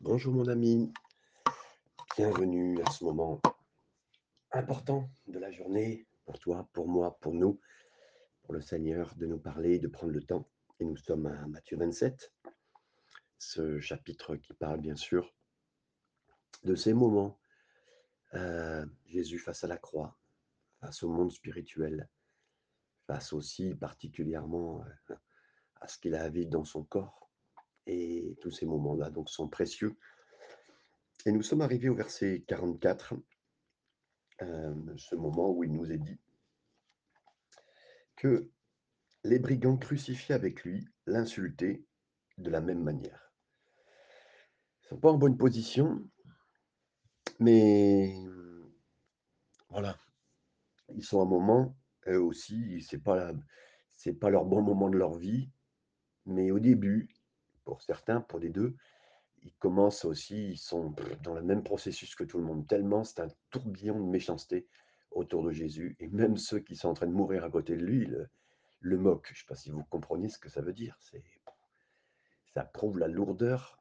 Bonjour mon ami, bienvenue à ce moment important de la journée pour toi, pour moi, pour nous, pour le Seigneur de nous parler, de prendre le temps. Et nous sommes à Matthieu 27, ce chapitre qui parle bien sûr de ces moments. euh, Jésus face à la croix, face au monde spirituel, face aussi particulièrement euh, à ce qu'il a à vivre dans son corps. Et tous ces moments-là donc sont précieux. Et nous sommes arrivés au verset 44 euh, ce moment où il nous est dit que les brigands crucifiés avec lui l'insultaient de la même manière. Ils ne sont pas en bonne position, mais voilà, ils sont à un moment, eux aussi, la- c'est pas leur bon moment de leur vie, mais au début, pour certains, pour les deux, ils commencent aussi, ils sont dans le même processus que tout le monde, tellement c'est un tourbillon de méchanceté autour de Jésus, et même ceux qui sont en train de mourir à côté de lui le, le moquent. Je ne sais pas si vous comprenez ce que ça veut dire. C'est, ça prouve la lourdeur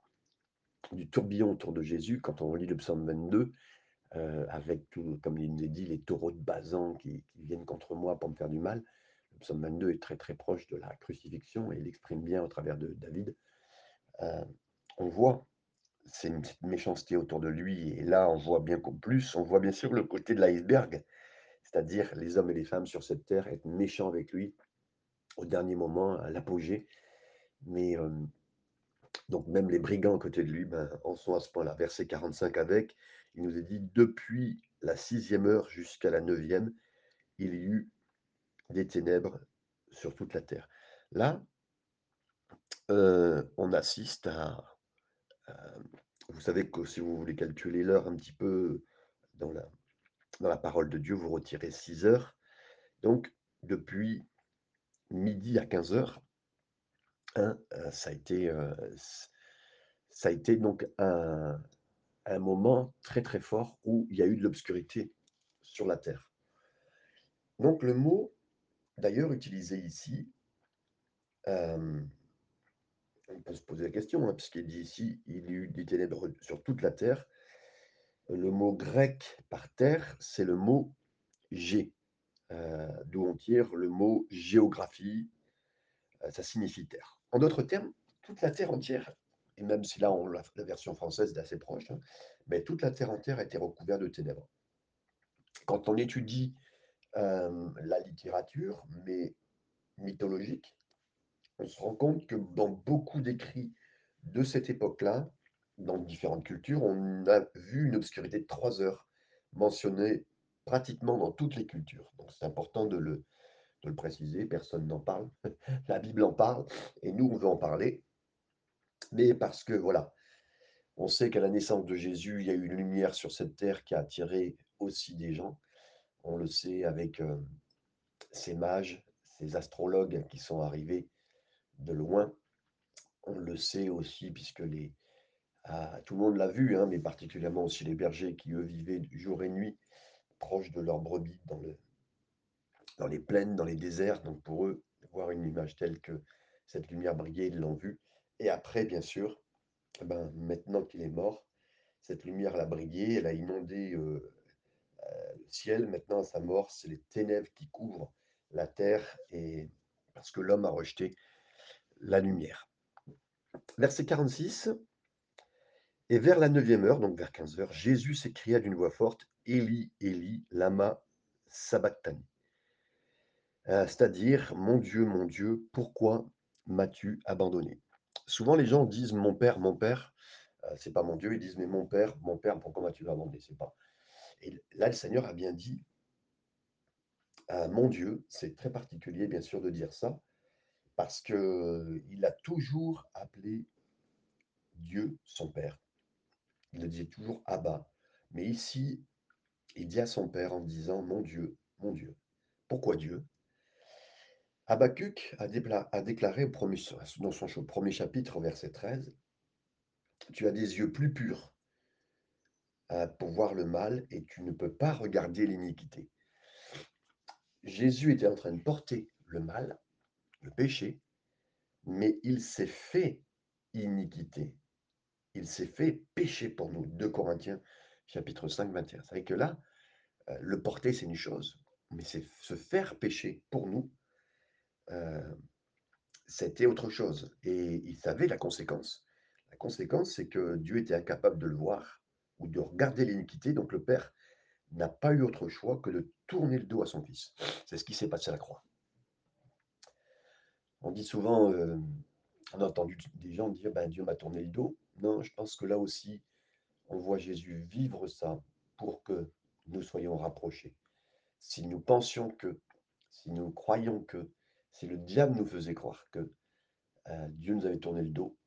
du tourbillon autour de Jésus quand on relit le psaume 22, euh, avec, tout, comme il est dit, les taureaux de Bazan qui, qui viennent contre moi pour me faire du mal. Le psaume 22 est très très proche de la crucifixion et il exprime bien au travers de David. Euh, on voit c'est une petite méchanceté autour de lui. Et là, on voit bien plus, on voit bien sûr le côté de l'iceberg, c'est-à-dire les hommes et les femmes sur cette terre être méchants avec lui au dernier moment, à l'apogée. Mais euh, donc même les brigands à côté de lui ben, en sont à ce point-là. Verset 45 avec, il nous est dit, depuis la sixième heure jusqu'à la neuvième, il y eut des ténèbres sur toute la terre. Là, on assiste à, vous savez que si vous voulez calculer l'heure un petit peu dans la, dans la parole de Dieu, vous retirez 6 heures. Donc, depuis midi à 15 heures, hein, euh, ça, a été, ça a été donc un, un moment très très fort où il y a eu de l'obscurité sur la terre. Donc, le mot, d'ailleurs, utilisé ici, on peut se poser la question, hein, puisqu'il dit ici, il y a eu des ténèbres sur toute la terre. Le mot grec par terre, c'est le mot G, euh, d'où on tire le mot géographie, euh, ça signifie terre. En d'autres termes, toute la terre entière, et même si là on, la, la version française est assez proche, hein, mais toute la terre entière a été recouverte de ténèbres. Quand on étudie euh, la littérature, mais mythologique, on se rend compte que dans beaucoup d'écrits de cette époque-là, dans différentes cultures, on a vu une obscurité de trois heures mentionnée pratiquement dans toutes les cultures. Donc c'est important de le, préciser, personne n'en parle. La Bible en parle et nous, on veut en parler. Mais parce que, voilà, on sait qu'à la naissance de Jésus, il y a eu une lumière sur cette terre qui a attiré aussi des gens. On le sait avec euh, ces mages, ces astrologues qui sont arrivés de loin. On le sait aussi puisque les, ah, tout le monde l'a vu, hein, mais particulièrement aussi les bergers qui, eux, vivaient jour et nuit proches de leurs brebis dans, le, dans les plaines, dans les déserts. Donc pour eux, voir une image telle que cette lumière brillait, ils l'ont vue. Et après, bien sûr, ben, maintenant qu'il est mort, cette lumière l'a brillé, elle a inondé euh, euh, le ciel. Maintenant, à sa mort, c'est les ténèbres qui couvrent la terre et parce que l'homme a rejeté la lumière. Verset 46. Et vers la neuvième heure, donc vers 15 heures, Jésus s'écria d'une voix forte, Élie, Élie, lama sabachthani. Euh, C'est-à-dire, mon Dieu, mon Dieu, pourquoi m'as-tu abandonné? Souvent, les gens disent, mon père, mon père, euh, c'est pas mon Dieu, ils disent, mais mon père, mon père, pourquoi m'as-tu abandonné? C'est pas. Et là, le Seigneur a bien dit, euh, mon Dieu, c'est très particulier, bien sûr, de dire ça, parce que il a toujours appelé Dieu son père. Il le disait toujours Abba. Mais ici, il dit à son père en disant Mon Dieu, mon Dieu. Pourquoi Dieu? Habakkuk a, a déclaré au dans son premier chapitre, verset 13 Tu as des yeux plus purs euh, pour voir le mal et tu ne peux pas regarder l'iniquité. Jésus était en train de porter le mal, le péché, mais il s'est fait iniquité. Il s'est fait pécher pour nous. 2 Corinthiens chapitre 5, 21. C'est vrai que là, euh, le porter, c'est une chose, mais c'est se faire pécher pour nous, euh, c'était autre chose. Et il savait la conséquence. La conséquence, c'est que Dieu était incapable de le voir ou de regarder l'iniquité, donc le Père n'a pas eu autre choix que de tourner le dos à son Fils. C'est ce qui s'est passé à la croix. On dit souvent, euh, on a entendu des gens dire, ben, Dieu m'a tourné le dos. Non, je pense que là aussi, on voit Jésus vivre ça pour que nous soyons rapprochés. Si nous pensions que, si nous croyons que, si le diable nous faisait croire que euh, Dieu nous avait tourné le dos,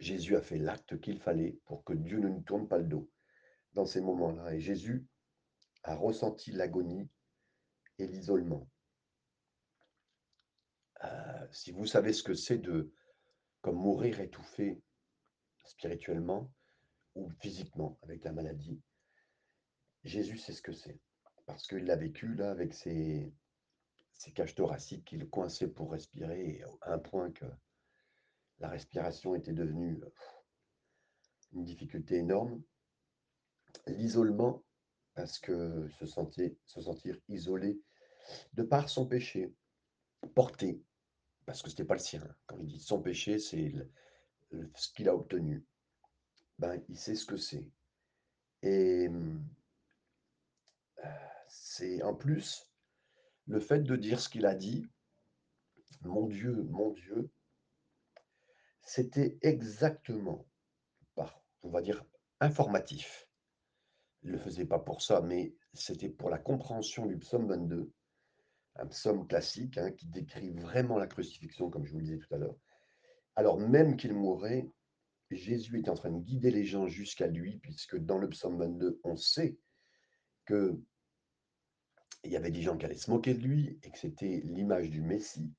Jésus a fait l'acte qu'il fallait pour que Dieu ne nous tourne pas le dos dans ces moments-là. Et Jésus a ressenti l'agonie et l'isolement. Si vous savez ce que c'est de mourir étouffé spirituellement ou physiquement avec la maladie, Jésus sait ce que c'est. Parce qu'il l'a vécu là avec ses, ses cages thoraciques qu'il coinçait pour respirer à un point que la respiration était devenue une difficulté énorme. L'isolement, parce que se, se sentir isolé de par son péché, porté, parce que ce n'était pas le sien. Quand il dit son péché, c'est ce qu'il a obtenu. Ben, il sait ce que c'est. Et c'est en plus le fait de dire ce qu'il a dit, mon Dieu, mon Dieu, c'était exactement, on va dire, informatif. Il ne le faisait pas pour ça, mais c'était pour la compréhension du psaume 22, un psaume classique hein, qui décrit vraiment la crucifixion, comme je vous le disais tout à l'heure. Alors même qu'il mourrait, Jésus est en train de guider les gens jusqu'à lui, puisque dans le psaume 22, on sait que il y avait des gens qui allaient se moquer de lui et que c'était l'image du Messie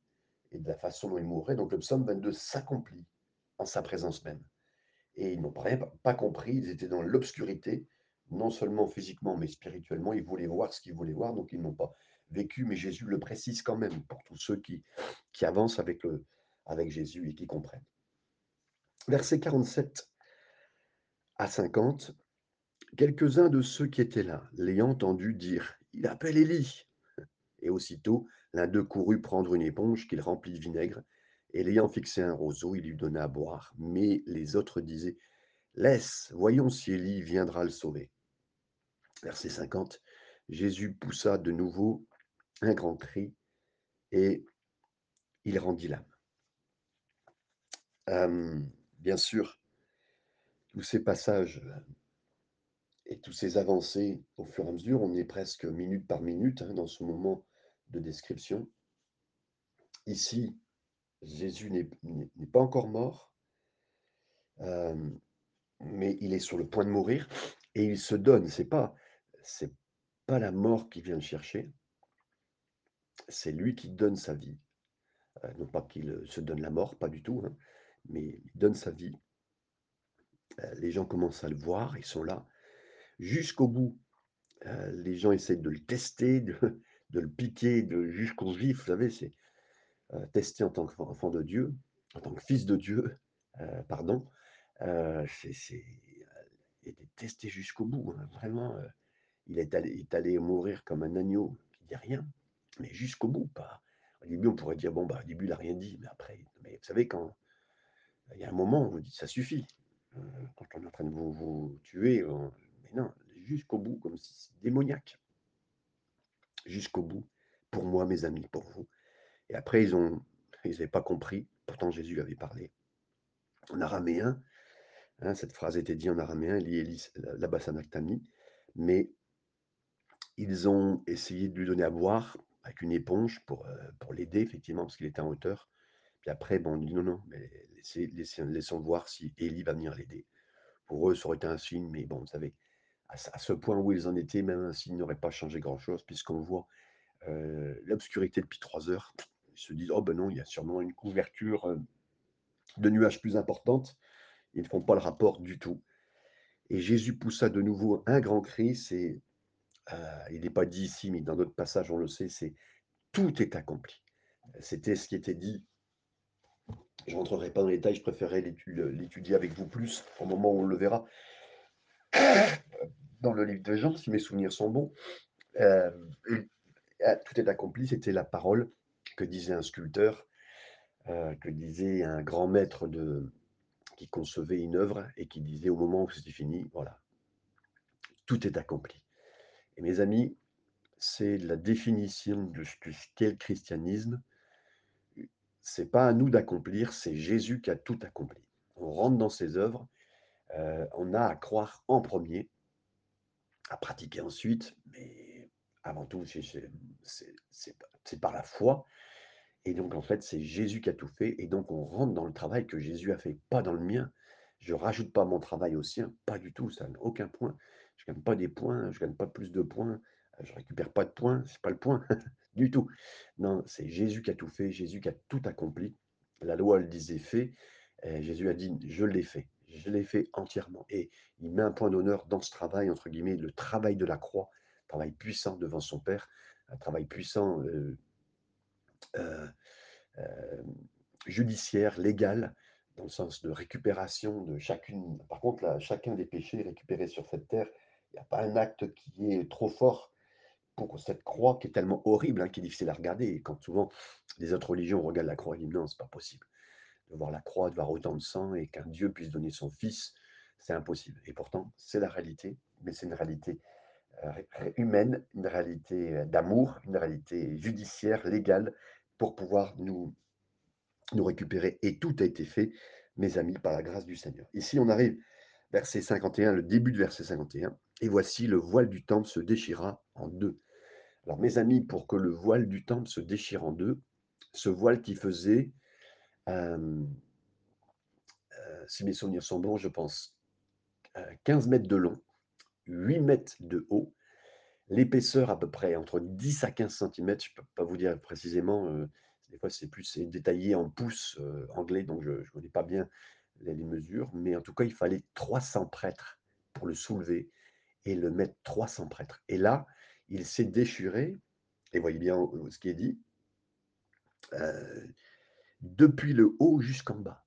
et de la façon dont il mourrait. Donc le psaume 22 s'accomplit en sa présence même. Et ils n'ont pas compris, ils étaient dans l'obscurité, non seulement physiquement, mais spirituellement. Ils voulaient voir ce qu'ils voulaient voir, donc ils n'ont pas vécu, mais Jésus le précise quand même pour tous ceux qui, qui avancent avec, le, avec Jésus et qui comprennent. Versets 47 à 50, quelques-uns de ceux qui étaient là, l'ayant entendu dire il appelle Élie. Et aussitôt, l'un d'eux courut prendre une éponge qu'il remplit de vinaigre, et l'ayant fixé un roseau, il lui donna à boire. Mais les autres disaient, Laisse, voyons si Élie viendra le sauver. Verset 50, Jésus poussa de nouveau un grand cri, et il rendit l'âme. Euh, bien sûr, tous ces passages et tous ces avancées, au fur et à mesure, on est presque minute par minute hein, dans ce moment de description. Ici, Jésus n'est pas encore mort, euh, mais il est sur le point de mourir et il se donne. C'est pas c'est pas la mort qui vient le chercher, c'est lui qui donne sa vie. Euh, non pas qu'il se donne la mort, pas du tout, hein, mais il donne sa vie. Euh, les gens commencent à le voir, ils sont là jusqu'au bout. Euh, les gens essayent de le tester, de, le piquer jusqu'au vif. Vous savez, c'est euh, tester en tant qu'enfant de Dieu, en tant que fils de Dieu, euh, pardon. c'est il était testé jusqu'au bout. Hein, vraiment, il est, allé, est allé mourir comme un agneau qui dit rien, mais jusqu'au bout. Pas. Au début, on pourrait dire bon, bah, au début, il n'a rien dit, mais après, mais vous savez, quand il y a un moment vous dites ça suffit. Quand on est en train de vous, vous tuer, non, jusqu'au bout, comme si c'est démoniaque. Jusqu'au bout, pour moi, mes amis, pour vous. Et après, ils ont, ils n'avaient pas compris. Pourtant, Jésus avait parlé en araméen. Hein, cette phrase était dite en araméen, Eli Labasanactami. Mais ils ont essayé de lui donner à boire avec une éponge pour, pour l'aider, effectivement, parce qu'il était en hauteur. Puis après, bon, on dit non, non, mais laissons voir si Élie va venir l'aider. Pour eux, ça aurait été un signe, mais bon, vous savez, à, ce point où ils en étaient, même s'ils n'auraient pas changé grand-chose, puisqu'on voit l'obscurité depuis trois heures. Ils se disent, oh ben non, il y a sûrement une couverture de nuages plus importante. Ils ne font pas le rapport du tout. Et Jésus poussa de nouveau un grand cri, c'est, euh, il n'est pas dit ici, mais dans d'autres passages on le sait, c'est tout est accompli. C'était ce qui était dit Je rentrerai pas dans les détails, je préférerais l'étudier avec vous plus au moment où on le verra dans le livre de Jean, si mes souvenirs sont bons. Hem, ah, tout est accompli, c'était la parole que disait un sculpteur, heu, que disait un grand maître de qui concevait une œuvre et qui disait: «Au moment où c'était fini, voilà, tout est accompli» et mes amis, c'est la définition de ce que ce qu'est le christianisme. C'est pas à nous d'accomplir, c'est Jésus qui a tout accompli. On rentre dans ses œuvres, heu, on a à croire en premier, à pratiquer ensuite, mais avant tout, c'est par la foi et donc en fait, c'est Jésus qui a tout fait et donc on rentre dans le travail que Jésus a fait, pas dans le mien. Je rajoute pas mon travail au sien, pas du tout, ça n'a aucun point. Je gagne pas des points, je gagne pas plus de points, heu, je récupère pas de points, c'est pas le point du tout. Non, c'est Jésus qui a tout fait, Jésus qui a tout accompli. La loi, elle disait: «Fais», et Jésus a dit: «Je l'ai fait, je l'ai fait entièrement» et il met un point d'honneur dans ce travail, entre guillemets, le travail de la croix, travail puissant devant son Père, un travail puissant, heu, hem, judiciaire, légal, dans le sens de récupération de chacune par contre chacun des péchés récupérés sur cette terre, il y a pas un acte qui est trop fort pour cette croix qui est tellement horrible, hein, qui est difficile à regarder. Et quand souvent les autres religions regardent la croix, ils disent: «Non, c'est pas possible de voir la croix, de voir autant de sang et qu'un Dieu puisse donner son fils, c'est impossible» et pourtant, c'est la réalité, mais c'est une réalité, ré humaine, une réalité, heu, d'amour, une réalité judiciaire, légale, pour pouvoir nous nous récupérer. Et tout a été fait, mes amis, par la grâce du Seigneur. Ici, on arrive, verset 51, le début de verset 51: «Et voici le voile du temple se déchira en 2». Alors mes amis, pour que le voile du temple se déchire en 2, ce voile qui faisait, hem, heu, si mes souvenirs sont bons, je pense, heu, 15 mètres de long, 8 mètres de haut, l'épaisseur à peu près entre 10 à 15 centimètres, je peux pas vous dire précisément, des fois c'est plus détaillé en pouces, anglais, donc je je connais pas bien les mesures, mais en tout cas, il fallait 300 prêtres pour le soulever et le mettre 300 prêtres et là, il s'est déchiré et voyez bien, heu, ce qui est dit heu, depuis le haut jusqu'en bas.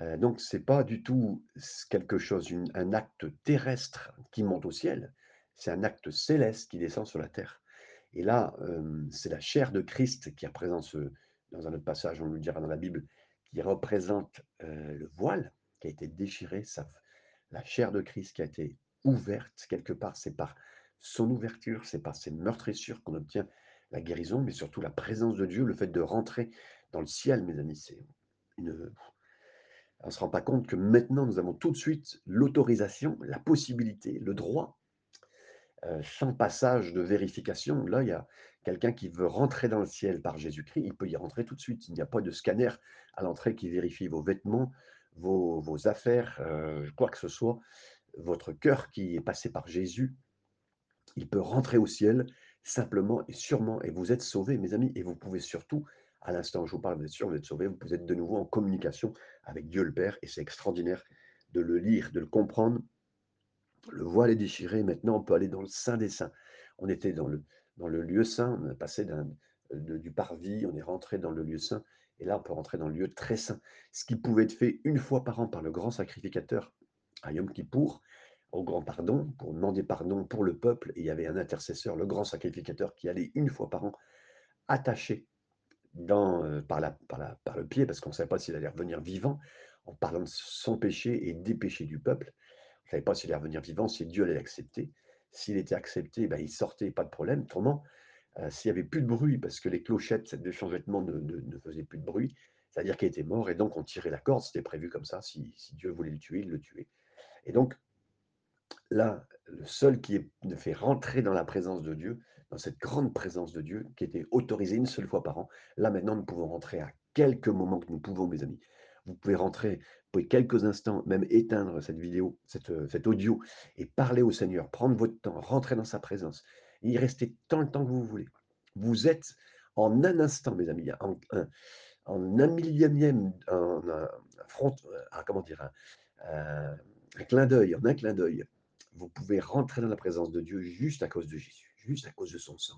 Heu, donc c'est pas du tout quelque chose, un acte terrestre qui monte au ciel, c'est un acte céleste qui descend sur la terre et là, c'est la chair de Christ qui représente ce dans un autre passage, on le dira dans la Bible, qui représente, le voile qui a été déchiré, la chair de Christ qui a été ouverte quelque part, c'est par son ouverture, c'est par ses meurtrissures qu'on obtient la guérison, mais surtout la présence de Dieu, le fait de rentrer dans le ciel, mes amis, c'est une on se rend pas compte que maintenant, nous avons tout de suite l'autorisation, la possibilité, le droit, sans passage de vérification. Là, il y a quelqu'un qui veut rentrer dans le ciel par Jésus-Christ, il peut y rentrer tout de suite. Il n'y a pas de scanner à l'entrée qui vérifie vos vêtements, vos affaires, heu, quoi que ce soit. Votre cœur qui est passé par Jésus, il peut rentrer au ciel simplement et sûrement et vous êtes sauvés, mes amis et vous pouvez surtout, à l'instant où je vous parle, vous êtes sûrs, vous êtes sauvés, vous êtes de nouveau en communication avec Dieu le Père et c'est extraordinaire de le lire, de le comprendre. Le voile est déchiré, maintenant on peut aller dans le saint des saints. On était dans le dans le lieu saint, on est passé de du parvis, on est rentré dans le lieu saint et là, on peut rentrer dans le lieu très saint. Ce qui pouvait être fait une fois par an par le grand sacrificateur à Yom Kippour, au grand pardon, pour demander pardon pour le peuple et il y avait un intercesseur, le grand sacrificateur qui allait une fois par an, attaché dans, heu, par par par le pied parce qu'on savait pas s'il allait revenir vivant, en parlant de son péché et des péchés du peuple. On savait pas s'il allait revenir vivant, si Dieu allait l'accepter. S'il était accepté, bah, il sortait, pas de problème. Autrement, heu, s'il y avait plus de bruit parce que les clochettes de vêtement ne ne faisaient plus de bruit, c'est-à-dire qu'il était mort et donc on tirait la corde, c'était prévu comme ça. Si Dieu voulait le tuer, il le tuait et donc là, le seul qui est fait rentrer dans la présence de Dieu, dans cette grande présence de Dieu qui était autorisée une seule fois par an, là maintenant nous pouvons rentrer à quelques moments que nous pouvons, mes amis. Vous pouvez rentrer, vous pouvez quelques instants, même éteindre cette vidéo, cette, heu, cet audio et parler au Seigneur, prendre votre temps, rentrer dans sa présence y rester tant le temps que vous voulez. Vous êtes en un instant, mes amis, en un en un millionième, en un front, heu, ah comment dire? Un, heu, un clin d'œil, en un clin d'œil, vous pouvez rentrer dans la présence de Dieu juste à cause de Jésus, juste à cause de son sang,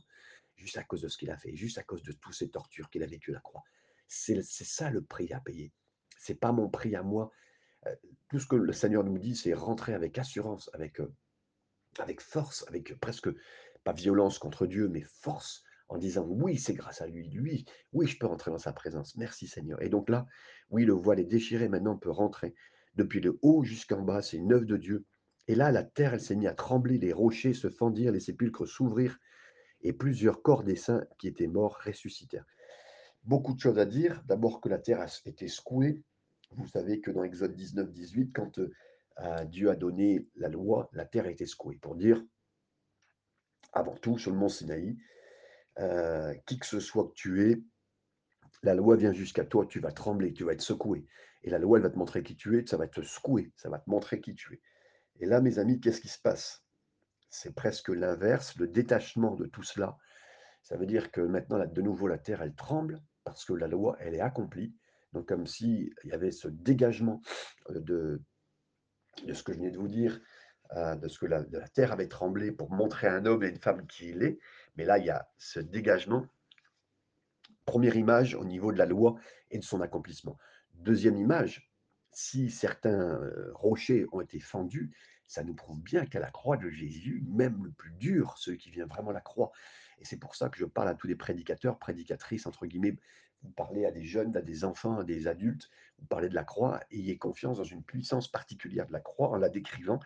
juste à cause de ce qu'il a fait, juste à cause de toutes ces tortures qu'il a vécues à la croix. C'est ça le prix à payer. C'est pas mon prix à moi. Heu, tout ce que le Seigneur nous dit, c'est rentrer avec assurance, avec, heu, avec force, avec presque pas violence contre Dieu, mais force en disant: «Oui, c'est grâce à lui. Lui, oui, je peux rentrer dans sa présence. Merci Seigneur» et donc là, oui, le voile est déchiré, maintenant on peut rentrer. Depuis le haut jusqu'en bas, c'est une œuvre de Dieu et là, la terre, elle s'est mise à trembler, les rochers se fendirent, les sépulcres s'ouvrirent et plusieurs corps des saints qui étaient morts ressuscitèrent. Beaucoup de choses à dire. D'abord que la terre a été secouée. Vous savez que dans Exode 19, 18, quand euh, Dieu a donné la loi, la terre a été secouée. Pour dire, avant tout, sur le mont Sinaï, euh, qui que ce soit que tu es, la loi vient jusqu'à toi, tu vas trembler, tu vas être secoué. Et la loi, elle va te montrer qui tu es, ça va te secouer, ça va te montrer qui tu es. Et là, mes amis, qu'est-ce qui se passe? C'est presque l'inverse, le détachement de tout cela. Ça veut dire que maintenant, de nouveau, la terre, elle tremble parce que la loi, elle est accomplie. Donc, comme s'il y avait ce dégagement euh, de, ce que je venais de vous dire, euh, de ce que la, terre avait tremblé pour montrer à un homme et une femme qui il est. Mais là, il y a ce dégagement. Première image au niveau de la loi et de son accomplissement. Deuxième image, si certains euh, rochers ont été fendus, ça nous prouve bien qu'à la croix de Jésus, même le plus dur, celui qui vient vraiment la croix, et c'est pour ça que je parle à tous les prédicateurs, prédicatrices, entre guillemets, vous parlez à des jeunes, à des enfants, à des adultes, vous parlez de la croix, ayez confiance dans une puissance particulière de la croix en la décrivant,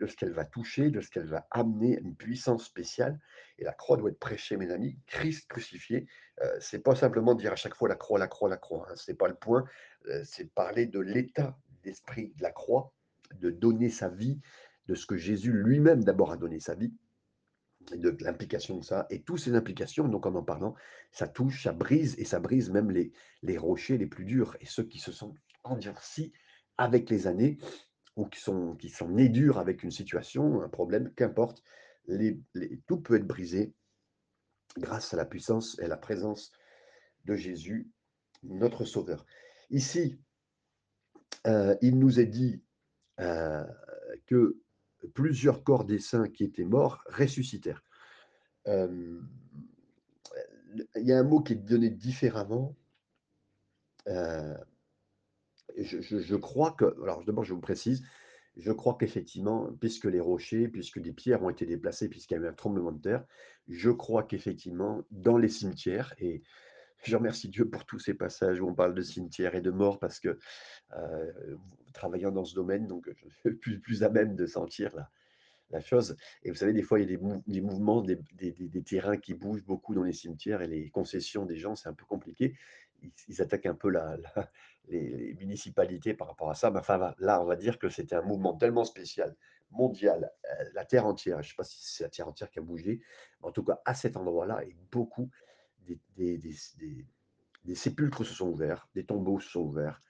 de ce qu'elle va toucher, de ce qu'elle va amener, une puissance spéciale. Et la croix doit être prêchée, mes amis. Christ crucifié, euh, c'est pas simplement dire à chaque fois la croix, la croix, la croix. Hein, c'est pas le point. Euh, c'est parler de l'état d'esprit de la croix, de donner sa vie, de ce que Jésus lui-même d'abord a donné sa vie, de l'implication de ça. Et toutes ces implications, donc en en parlant, ça touche, ça brise, et ça brise même les, rochers les plus durs, et ceux qui se sont endurcis avec les années, ou qui sont, qui nés durs avec une situation, un problème, qu'importe, tout peut être brisé grâce à la puissance et à la présence de Jésus, notre Sauveur. Ici, euh, il nous est dit euh, que plusieurs corps des saints qui étaient morts ressuscitèrent. Euh, il y a un mot qui est donné différemment. Euh, je, crois que, alors d'abord je vous précise, je crois qu'effectivement, puisque les rochers, puisque des pierres ont été déplacées, puisqu'il y a eu un tremblement de terre, je crois qu'effectivement, dans les cimetières, et je remercie Dieu pour tous ces passages où on parle de cimetières et de morts, parce que euh, travaillant dans ce domaine, donc je suis plus, à même de sentir la, chose. Et vous savez, des fois, il y a des, mou des mouvements, des, terrains qui bougent beaucoup dans les cimetières et les concessions des gens, c'est un peu compliqué. Ils, attaquent un peu les, municipalités par rapport à ça. Mais là, on va dire que c'était un mouvement tellement spécial, mondial, euh, la terre entière. Je ne sais pas si c'est la terre entière qui a bougé. Mais en tout cas, à cet endroit-là, et beaucoup des, sépulcres se sont ouverts, des tombeaux se sont ouverts.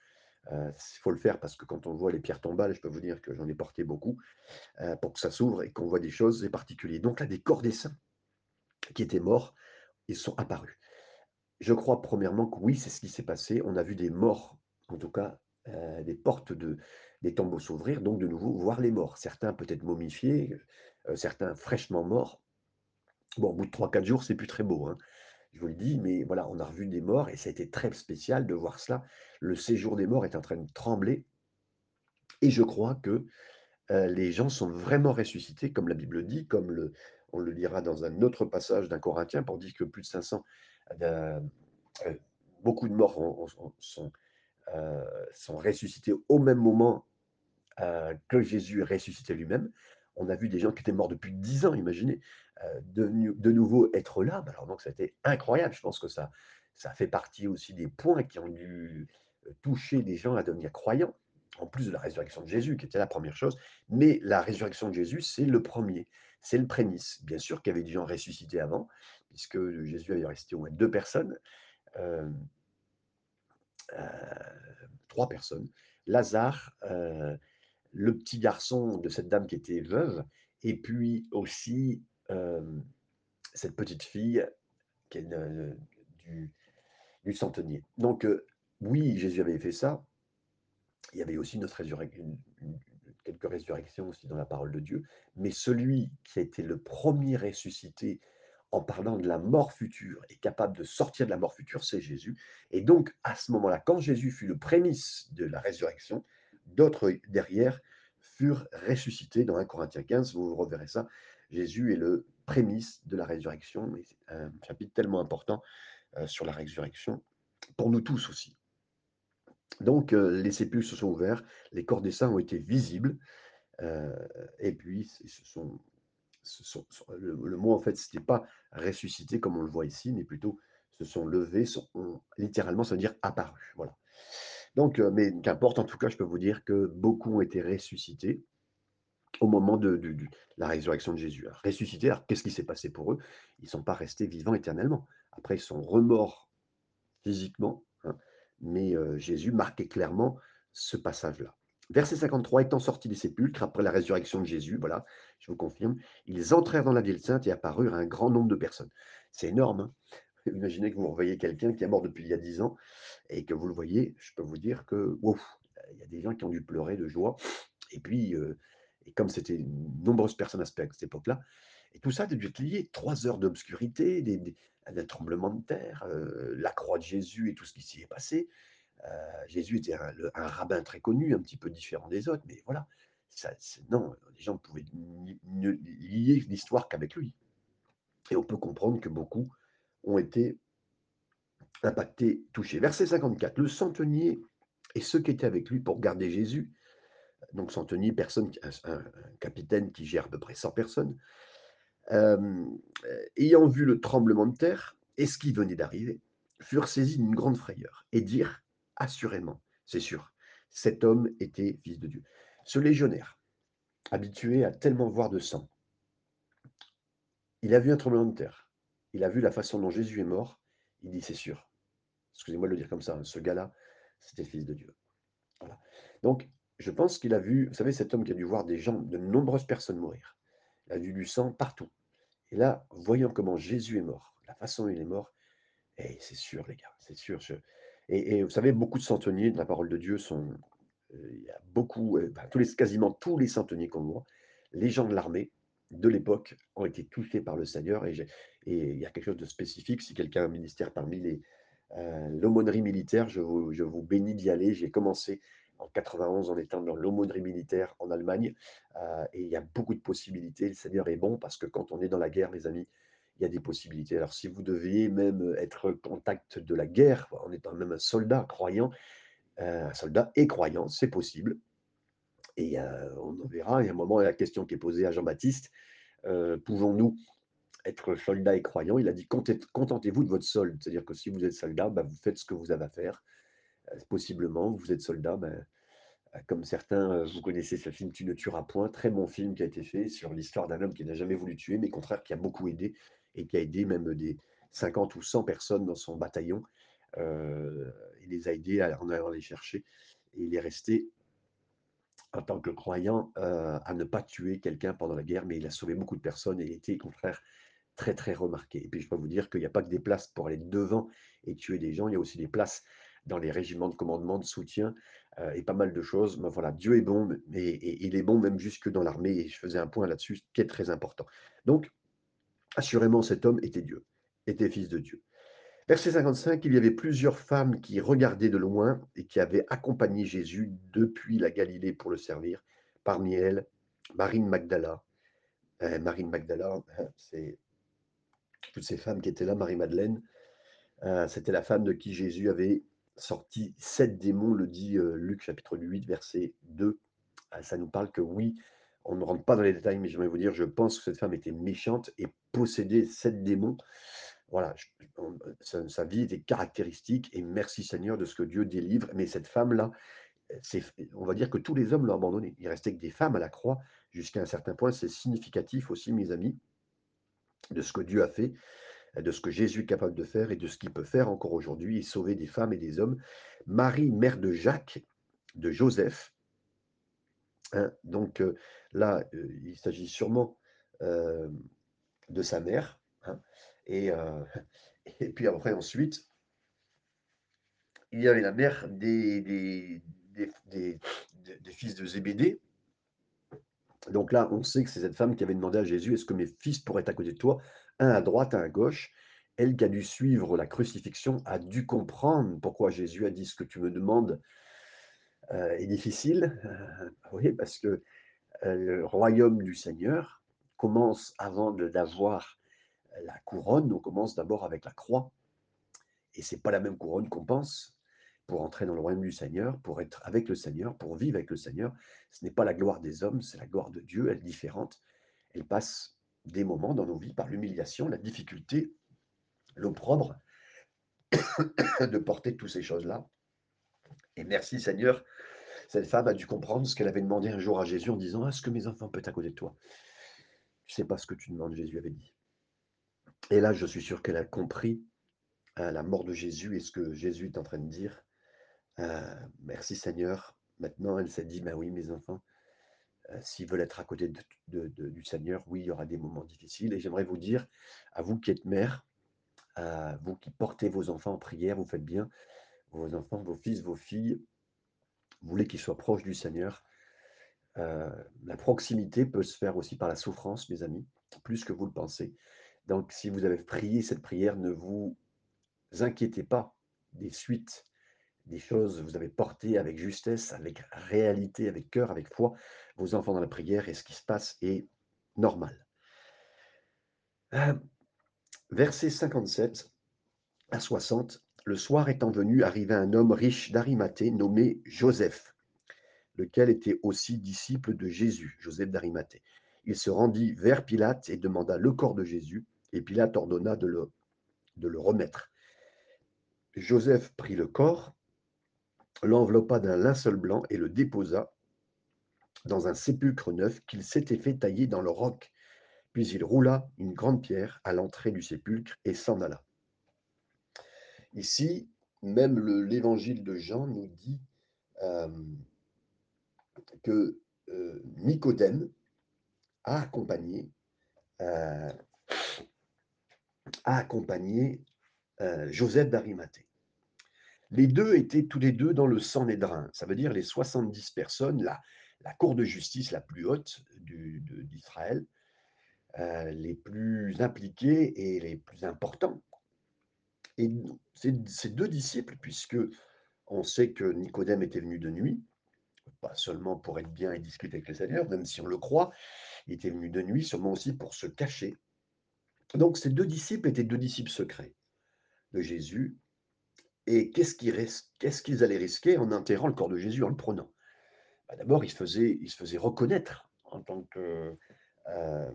Il euh, faut le faire parce que quand on voit les pierres tombales, je peux vous dire que j'en ai porté beaucoup, euh, pour que ça s'ouvre et qu'on voit des choses, c'est particulier. Donc là, des corps des saints qui étaient morts, ils sont apparus. Je crois premièrement que oui, c'est ce qui s'est passé. On a vu des morts, en tout cas, euh, des portes de, des tombeaux s'ouvrir, donc de nouveau voir les morts. Certains peut-être momifiés, certains fraîchement morts. Bon, au bout de 3-4 jours, c'est plus très beau. Hein je vous le dis, mais voilà, on a revu des morts et ça a été très spécial de voir cela. Le séjour des morts est en train de trembler et je crois que euh, les gens sont vraiment ressuscités, comme la Bible dit, comme on le lira dans un autre passage d'un Corinthien pour dire que plus de 500, euh, euh, beaucoup de morts ont, ont, sont, sont ressuscités au même moment que Jésus est ressuscité lui-même. On a vu des gens qui étaient morts depuis 10 ans, imaginez. Euh, de, nouveau être là, alors donc ça a été incroyable. Je pense que ça, ça fait partie aussi des points qui ont dû euh, toucher les gens à devenir croyants, en plus de la résurrection de Jésus, qui était la première chose. Mais la résurrection de Jésus, c'est le premier, c'est le prémisse. Bien sûr qu'il y avait des gens ressuscités avant, puisque Jésus avait resté au moins deux personnes, euh, trois personnes. Lazare, le petit garçon de cette dame qui était veuve, et puis aussi cette petite fille qui est, du, du, centenier. Donc, oui, Jésus avait fait ça. Il y avait aussi notre résurrection, quelques résurrections aussi dans la parole de Dieu. Mais celui qui a été le premier ressuscité en parlant de la mort future et capable de sortir de la mort future, c'est Jésus. Et donc, à ce moment-là, quand Jésus fut le prémisse de la résurrection, d'autres derrière furent ressuscités dans 1 Corinthiens 15, vous reverrez ça. Jésus est le prémisse de la résurrection, c'est un chapitre tellement important euh, sur la résurrection, pour nous tous aussi. Donc, euh, les sépulcres se sont ouverts, les corps des saints ont été visibles, euh, et puis sont le, mot, en fait, c'était pas ressuscité comme on le voit ici, mais plutôt se sont levés, sont, littéralement, ça veut dire apparu. Voilà. Donc, euh, mais qu'importe, en tout cas, je peux vous dire que beaucoup ont été ressuscités au moment de, la résurrection de Jésus. ressuscités, alors qu'est-ce qui s'est passé pour eux? Ils ne sont pas restés vivants éternellement. Après, ils sont remords physiquement, hein, mais euh, Jésus marquait clairement ce passage-là. Verset 53, étant sortis des sépulcres après la résurrection de Jésus, voilà, je vous confirme, ils entrèrent dans la ville sainte et apparurent à un grand nombre de personnes. C'est énorme. Hein. Imaginez que vous revoyez quelqu'un qui est mort depuis il y a dix ans et que vous le voyez, je peux vous dire que, il y a des gens qui ont dû pleurer de joie. Et puis, euh, et comme c'était nombreuses personnes à cette époque-là, et tout ça a dû être lié. Trois heures d'obscurité, des, des, tremblements de terre, euh, la croix de Jésus et tout ce qui s'y est passé. Euh, Jésus était un, rabbin très connu, un petit peu différent des autres, mais voilà. Ça, non, les gens ne pouvaient lier l'histoire qu'avec lui. Et on peut comprendre que beaucoup ont été impactés, touchés. Verset 54, le centenier et ceux qui étaient avec lui pour garder Jésus, donc centenier, personne, un, capitaine qui gère à peu près 100 personnes, euh, ayant vu le tremblement de terre et ce qui venait d'arriver, furent saisis d'une grande frayeur et dirent assurément, c'est sûr, cet homme était fils de Dieu. Ce légionnaire, habitué à tellement voir de sang, il a vu un tremblement de terre, il a vu la façon dont Jésus est mort, il dit c'est sûr. Excusez-moi de le dire comme ça, hein, ce gars-là, c'était fils de Dieu. Voilà. Donc, je pense qu'il a vu, vous savez, cet homme qui a dû voir des gens, de nombreuses personnes mourir. Il a vu du sang partout. Et là, voyant comment Jésus est mort, la façon dont il est mort, et eh, c'est sûr, les gars, c'est sûr. Et, vous savez, beaucoup de centeniers de la parole de Dieu sont. Euh, il y a beaucoup, euh, tous les, quasiment tous les centeniers qu'on voit, les gens de l'armée de l'époque ont été touchés par le Seigneur. Et, et, il y a quelque chose de spécifique. Si quelqu'un a un ministère parmi les euh, l'aumônerie militaire, je vous, je vous bénis d'y aller. J'ai commencé en 91 en étant dans l'aumônerie militaire en Allemagne. et il y a beaucoup de possibilités. Le Seigneur est bon parce que quand on est dans la guerre, mes amis, il y a des possibilités. Alors, si vous deviez même être contact de la guerre, en étant même un soldat croyant, euh, un soldat et croyant, c'est possible. Et euh, on en verra. Il y a un moment, la question qui est posée à Jean-Baptiste euh, pouvons-nous être soldats et croyants Il a dit contentez-vous de votre solde. C'est-à-dire que si vous êtes soldat, bah, vous faites ce que vous avez à faire. possiblement, vous êtes soldat, bah, comme certains, vous connaissez ce film Tu ne tueras point, très bon film qui a été fait sur l'histoire d'un homme qui n'a jamais voulu tuer, mais au contraire qui a beaucoup aidé et qui a aidé même des 50 ou 100 personnes dans son bataillon. Euh, il les a aidés en allant les chercher et il est resté en tant que croyant euh, à ne pas tuer quelqu'un pendant la guerre, mais il a sauvé beaucoup de personnes et il était au contraire très très remarqué. Et puis je peux vous dire qu'il n'y a pas que des places pour aller devant et tuer des gens, il y a aussi des places dans les régiments de commandement, de soutien euh, et pas mal de choses. Mais voilà, Dieu est bon et, il est bon même jusque dans l'armée et je faisais un point là-dessus qui est très important. Donc Assurément, cet homme était Dieu, était fils de Dieu. Verset 55, il y avait plusieurs femmes qui regardaient de loin et qui avaient accompagné Jésus depuis la Galilée pour le servir. Parmi elles, Marine Magdala. Euh, Marine Magdala, hein, c'est toutes ces femmes qui étaient là, Marie-Madeleine. Euh, c'était la femme de qui Jésus avait sorti sept démons, le dit euh, Luc chapitre 8, verset 2. ça nous parle que oui, on ne rentre pas dans les détails, mais j'aimerais vous dire, je pense que cette femme était méchante et possédait sept démons. Voilà, sa, vie était caractéristique et merci Seigneur de ce que Dieu délivre. Mais cette femme-là, on va dire que tous les hommes l'ont abandonnée. Il restait que des femmes à la croix jusqu'à un certain point. C'est significatif aussi, mes amis, de ce que Dieu a fait, de ce que Jésus est capable de faire et de ce qu'il peut faire encore aujourd'hui et sauver des femmes et des hommes. Marie, mère de Jacques, de Joseph, Hein, donc là, il s'agit sûrement de sa mère. Hein, et, puis après, ensuite, il y avait la mère des, fils de Zébédée. Donc là, on sait que c'est cette femme qui avait demandé à Jésus: «Est-ce que mes fils pourraient être à côté de toi, un à droite, un à gauche?» elle qui a dû suivre la crucifixion a dû comprendre pourquoi Jésus a dit: «Ce que tu me demandes, heu, est difficile». Heu, oui, parce que, heu, le royaume du Seigneur commence avant d'avoir la couronne, on commence d'abord avec la croix et c'est pas la même couronne qu'on pense. Pour entrer dans le royaume du Seigneur, pour être avec le Seigneur, pour vivre avec le Seigneur, ce n'est pas la gloire des hommes, c'est la gloire de Dieu, elle est différente. Elle passe des moments dans nos vies par l'humiliation, la difficulté, l'opprobre de porter toutes ces choses-là. Et merci Seigneur, cette femme a dû comprendre ce qu'elle avait demandé un jour à Jésus en disant: «Est-ce que mes enfants peuvent être à côté de toi?» «Tu sais pas ce que tu demandes», Jésus avait dit. Et là, je suis sûr qu'elle a compris, heu, la mort de Jésus et ce que Jésus est en train de dire. Heu, merci Seigneur. Maintenant, elle s'est dit: «Ben oui, mes enfants, heu, s'ils veulent être à côté du Seigneur, oui, il y aura des moments difficiles» et j'aimerais vous dire, à vous qui êtes mères, à vous qui portez vos enfants en prière, vous faites bien. Vos enfants, vos fils, vos filles, vous voulez qu'ils soient proches du Seigneur. Heu, la proximité peut se faire aussi par la souffrance, mes amis, plus que vous le pensez. Donc si vous avez prié cette prière, ne vous inquiétez pas des suites, des choses. Vous avez porté avec justesse, avec réalité, avec cœur, avec foi, vos enfants dans la prière et ce qui se passe est normal. Heu, verset 57 à 60, le soir étant venu, arriva un homme riche d'Arimathée nommé Joseph, lequel était aussi disciple de Jésus, Joseph d'Arimathée. Il se rendit vers Pilate et demanda le corps de Jésus, et Pilate ordonna de le, de le remettre. Joseph prit le corps, l'enveloppa d'un linceul blanc et le déposa dans un sépulcre neuf qu'il s'était fait tailler dans le roc. Puis il roula une grande pierre à l'entrée du sépulcre et s'en alla. Ici, même le- l'évangile de Jean nous dit euh, que euh, Nicodème a accompagné, euh, a accompagné Joseph d'Arimathée. Les deux étaient tous les deux dans le Sanhédrin, ça veut dire les 70 personnes, la, la cour de justice la plus haute d'Israël, euh, les plus impliqués et les plus importants. Et ces ces deux disciples, puisque on sait que Nicodème était venu de nuit, pas seulement pour être bien et discuter avec le Seigneur, même si on le croit, il était venu de nuit, sûrement aussi pour se cacher. Donc ces deux disciples étaient deux disciples secrets de Jésus. Et qu'est-ce qu'ils allaient risquer en enterrant le corps de Jésus, en le prenant Bah, D'abord, ils, se faisaient- reconnaître en tant que, euh,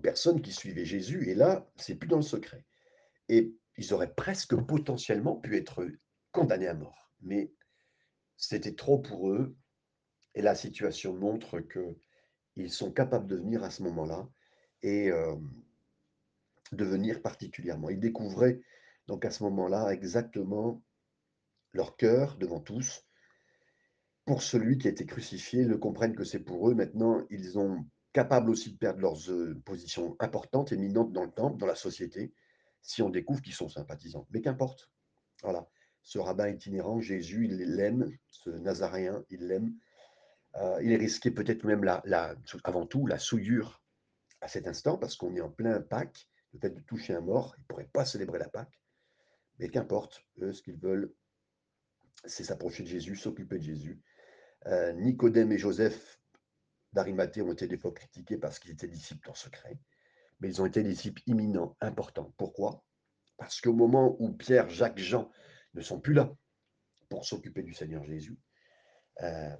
personne qui suivait Jésus. Et là, c'est plus dans le secret. Et ils auraient presque potentiellement pu être condamnés à mort. Mais c'était trop pour eux. Et la situation montre qu'ils sont capables de venir à ce moment-là et euh, de venir particulièrement. Ils découvraient donc à ce moment-là exactement leur cœur devant tous. Pour celui qui a été crucifié, ne comprennent que c'est pour eux. Maintenant, ils sont capables aussi de perdre leurs euh, positions importantes, éminentes dans le temple, dans la société, si on découvre qu'ils sont sympathisants. Mais qu'importe. Voilà. Ce rabbin itinérant, Jésus, il l'aime. Ce Nazaréen, il l'aime. Euh, il est risqué peut-être même, la, avant tout, la souillure à cet instant, parce qu'on est en plein Pâques. Le fait de toucher un mort, ils ne pourraient pas célébrer la Pâques. Mais qu'importe, eux, ce qu'ils veulent, c'est s'approcher de Jésus, s'occuper de Jésus. Euh, Nicodème et Joseph d'Arimathée ont été des fois critiqués parce qu'ils étaient disciples en secret, mais ils ont été disciples imminents, importants. Pourquoi? Parce qu'au moment où Pierre, Jacques, Jean ne sont plus là pour s'occuper du Seigneur Jésus, euh,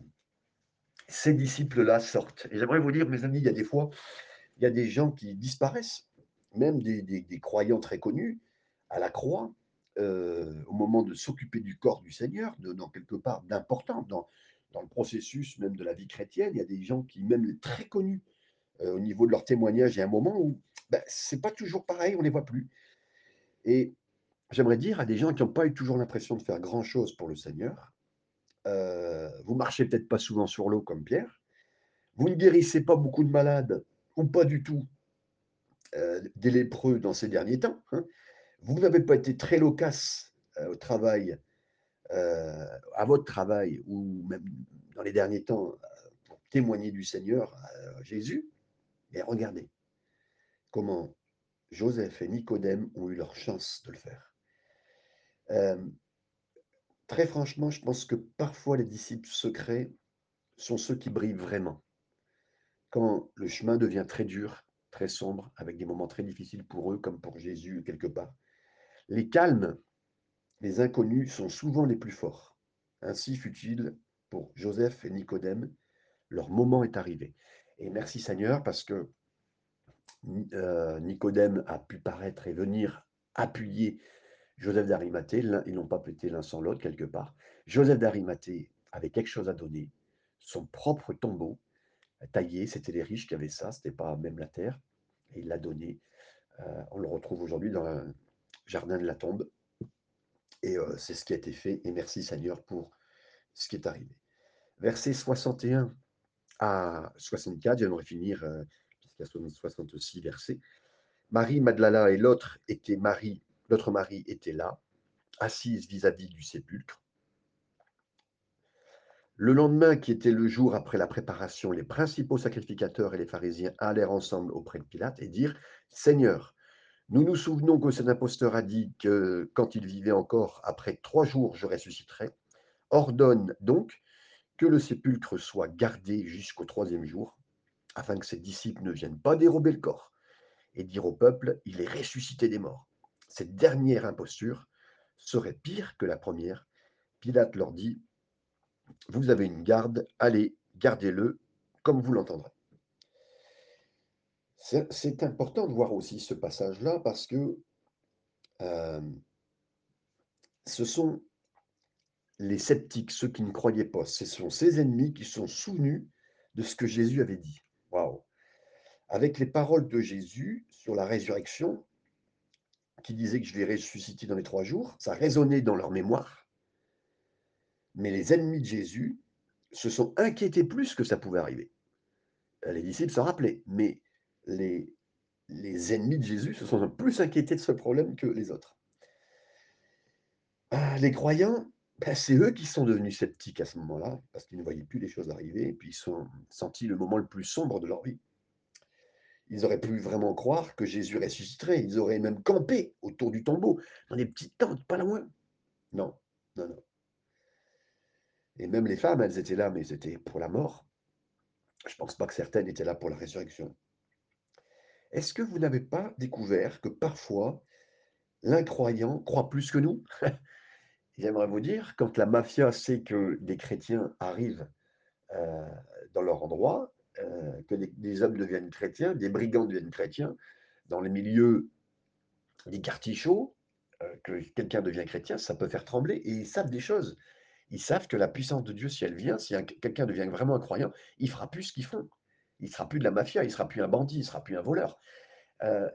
ces disciples-là sortent. Et j'aimerais vous dire, mes amis, il y a des fois, il y a des gens qui disparaissent, même des, des croyants très connus, à la croix, euh, au moment de s'occuper du corps du Seigneur, dans quelque part d'important, dans, dans le processus même de la vie chrétienne, il y a des gens qui, même très connus, euh, au niveau de leur témoignage, il y a un moment où ben, c'est pas toujours pareil, on les voit plus. Et j'aimerais dire à des gens qui n'ont pas eu toujours l'impression de faire grand-chose pour le Seigneur, euh, vous marchez peut-être pas souvent sur l'eau comme Pierre, vous ne guérissez pas beaucoup de malades, ou pas du tout, euh, des lépreux dans ces derniers temps. Hein. Vous n'avez pas été très loquace euh, au travail, euh, à votre travail, ou même dans les derniers temps, témoigner du Seigneur à Jésus. Et regardez comment Joseph et Nicodème ont eu leur chance de le faire. Euh, très franchement, je pense que parfois les disciples secrets sont ceux qui brillent vraiment. Quand le chemin devient très dur, très sombre, avec des moments très difficiles pour eux, comme pour Jésus quelque part, les calmes, les inconnus sont souvent les plus forts. Ainsi fut-il pour Joseph et Nicodème. Leur moment est arrivé. Et merci Seigneur parce que euh, Nicodème a pu paraître et venir appuyer Joseph d'Arimathée. Ils n'ont pas pété l'un sans l'autre quelque part. Joseph d'Arimathée avait quelque chose à donner, son propre tombeau taillé. C'était les riches qui avaient ça, c'était pas même la terre. Et il l'a donné. Euh, on le retrouve aujourd'hui dans le jardin de la tombe. Et euh, c'est ce qui a été fait. Et merci Seigneur pour ce qui est arrivé. Verset 61 à 64, j'aimerais finir a 66 versets. Marie Madlala et l'autre était Marie, l'autre Marie était là, assise vis-à-vis du sépulcre. Le lendemain, qui était le jour après la préparation, les principaux sacrificateurs et les pharisiens allèrent ensemble auprès de Pilate et dirent Seigneur, nous nous souvenons que cet imposteur a dit que quand il vivait encore, après trois jours, je ressusciterai. Ordonne donc que le sépulcre soit gardé jusqu'au troisième jour, afin que ses disciples ne viennent pas dérober le corps et dire au peuple, il est ressuscité des morts. Cette dernière imposture serait pire que la première. Pilate leur dit, vous avez une garde, allez, gardez-le comme vous l'entendrez. C'est important de voir aussi ce passage-là parce que euh, ce sont les sceptiques, ceux qui ne croyaient pas, ce sont ces ennemis qui sont souvenus de ce que Jésus avait dit. Waouh Avec les paroles de Jésus sur la résurrection, qui disait que je vais ressusciter dans les trois jours, ça résonnait dans leur mémoire. Mais les ennemis de Jésus se sont inquiétés plus que ça pouvait arriver. Les disciples s'en rappelaient, mais les, ennemis de Jésus se sont plus inquiétés de ce problème que les autres. Ah, les croyants, ben, c'est eux qui sont devenus sceptiques à ce moment-là, parce qu'ils ne voyaient plus les choses arriver, et puis ils sont sentis le moment le plus sombre de leur vie. Ils auraient pu vraiment croire que Jésus ressusciterait, ils auraient même campé autour du tombeau, dans des petites tentes, pas loin. Non, non, non. Et même les femmes, elles étaient là, mais c'était pour la mort. Je ne pense pas que certaines étaient là pour la résurrection. Est-ce que vous n'avez pas découvert que parfois, l'incroyant croit plus que nous? J'aimerais vous dire, quand la mafia sait que des chrétiens arrivent euh, dans leur endroit, euh, que des, hommes deviennent chrétiens, des brigands deviennent chrétiens, dans les milieux des quartiers chauds, euh, que quelqu'un devient chrétien, ça peut faire trembler, et ils savent des choses. Ils savent que la puissance de Dieu, si elle vient, si quelqu'un devient vraiment un croyant, il fera plus ce qu'ils font. Il ne sera plus de la mafia, il ne sera plus un bandit, il ne sera plus un voleur.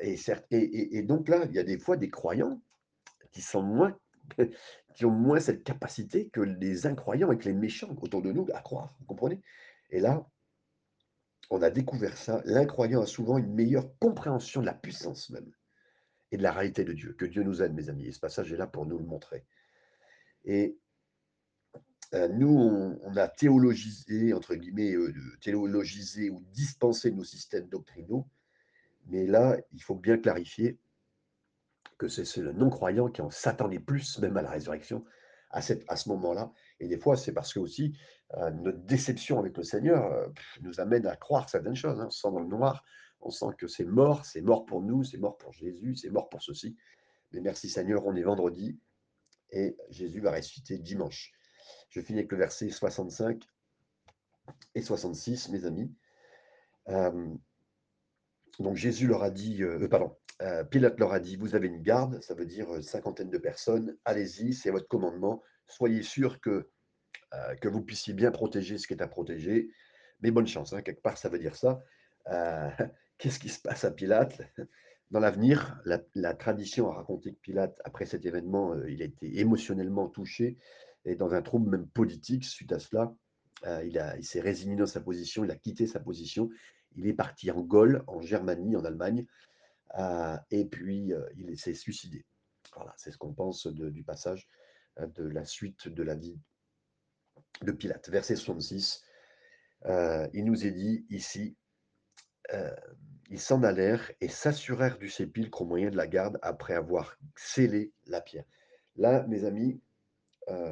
et, et, et, donc là, il y a des fois des croyants qui sont moins qui ont moins cette capacité que les incroyants et que les méchants autour de nous à croire. Vous comprenez? Et là, on a découvert ça. L'incroyant a souvent une meilleure compréhension de la puissance même et de la réalité de Dieu. Que Dieu nous aide, mes amis. Et ce passage est là pour nous le montrer. Et euh, nous, on, a théologisé, entre guillemets, euh, théologisé ou dispensé nos systèmes doctrinaux. Mais là, il faut bien clarifier que c'est le non-croyant qui en s'attendait plus même à la résurrection à, ce moment-là. Et des fois, c'est parce que aussi euh, notre déception avec le Seigneur euh, nous amène à croire certaines choses. Hein. On se sent dans le noir, on sent que c'est mort, c'est mort pour nous, c'est mort pour Jésus, c'est mort pour ceci. Mais merci Seigneur, on est vendredi et Jésus va ressusciter dimanche. Je finis avec le verset 65 et 66, mes amis. Euh, donc Jésus leur a dit, pardon, euh, Pilate leur a dit, vous avez une garde, ça veut dire cinquantaine de personnes, allez-y, c'est votre commandement, soyez sûr que, euh, vous puissiez bien protéger ce qui est à protéger. Mais bonne chance, hein, quelque part ça veut dire ça. Euh, qu'est-ce qui se passe à Pilate? Dans l'avenir, la, tradition a raconté que Pilate, après cet événement, il a été émotionnellement touché et dans un trouble même politique suite à cela. il, il s'est résigné dans sa position, il a quitté sa position, il est parti en Gaule, en Germanie, en Allemagne, euh, et puis, euh, il s'est suicidé. Voilà, c'est ce qu'on pense du passage euh, de la suite de la vie de Pilate. Verset 66. Heu, il nous est dit ici, ils s'en allèrent et s'assurèrent du sépulcre au moyen de la garde après avoir scellé la pierre. Là, mes amis,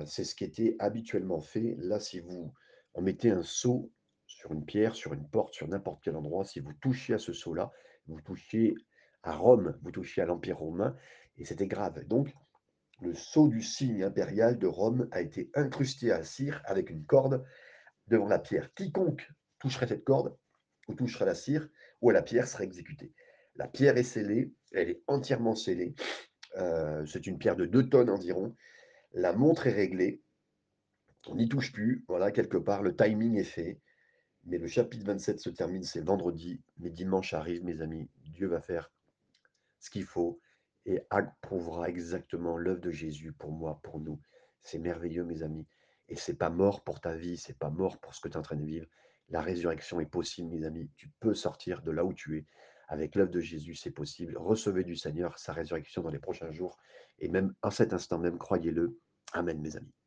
c'est ce qui était habituellement fait. Là, si vous mettait un sceau sur une pierre, sur une porte, sur n'importe quel endroit, si vous touchiez à ce sceau-là, vous touchiez à Rome, vous touchiez à l'Empire romain et c'était grave. Donc le sceau du signe impérial de Rome a été incrusté à cire avec une corde devant la pierre. Quiconque toucherait cette corde ou toucherait la cire ou à la pierre serait exécuté. La pierre est scellée, elle est entièrement scellée. C'est une pierre de 2 tonnes environ. La montre est réglée. On n'y touche plus. Voilà, quelque part, le timing est fait. Mais le chapitre 27 se termine, c'est vendredi. Mais dimanche arrive, mes amis. Dieu va faire ce qu'il faut et approuvera exactement l'œuvre de Jésus pour moi, pour nous. C'est merveilleux, mes amis. Et c'est pas mort pour ta vie, c'est pas mort pour ce que tu es en train de vivre. La résurrection est possible, mes amis. Tu peux sortir de là où tu es. Avec l'œuvre de Jésus, c'est possible. Recevez du Seigneur sa résurrection dans les prochains jours. Et même à cet instant même, croyez-le. Amen, mes amis.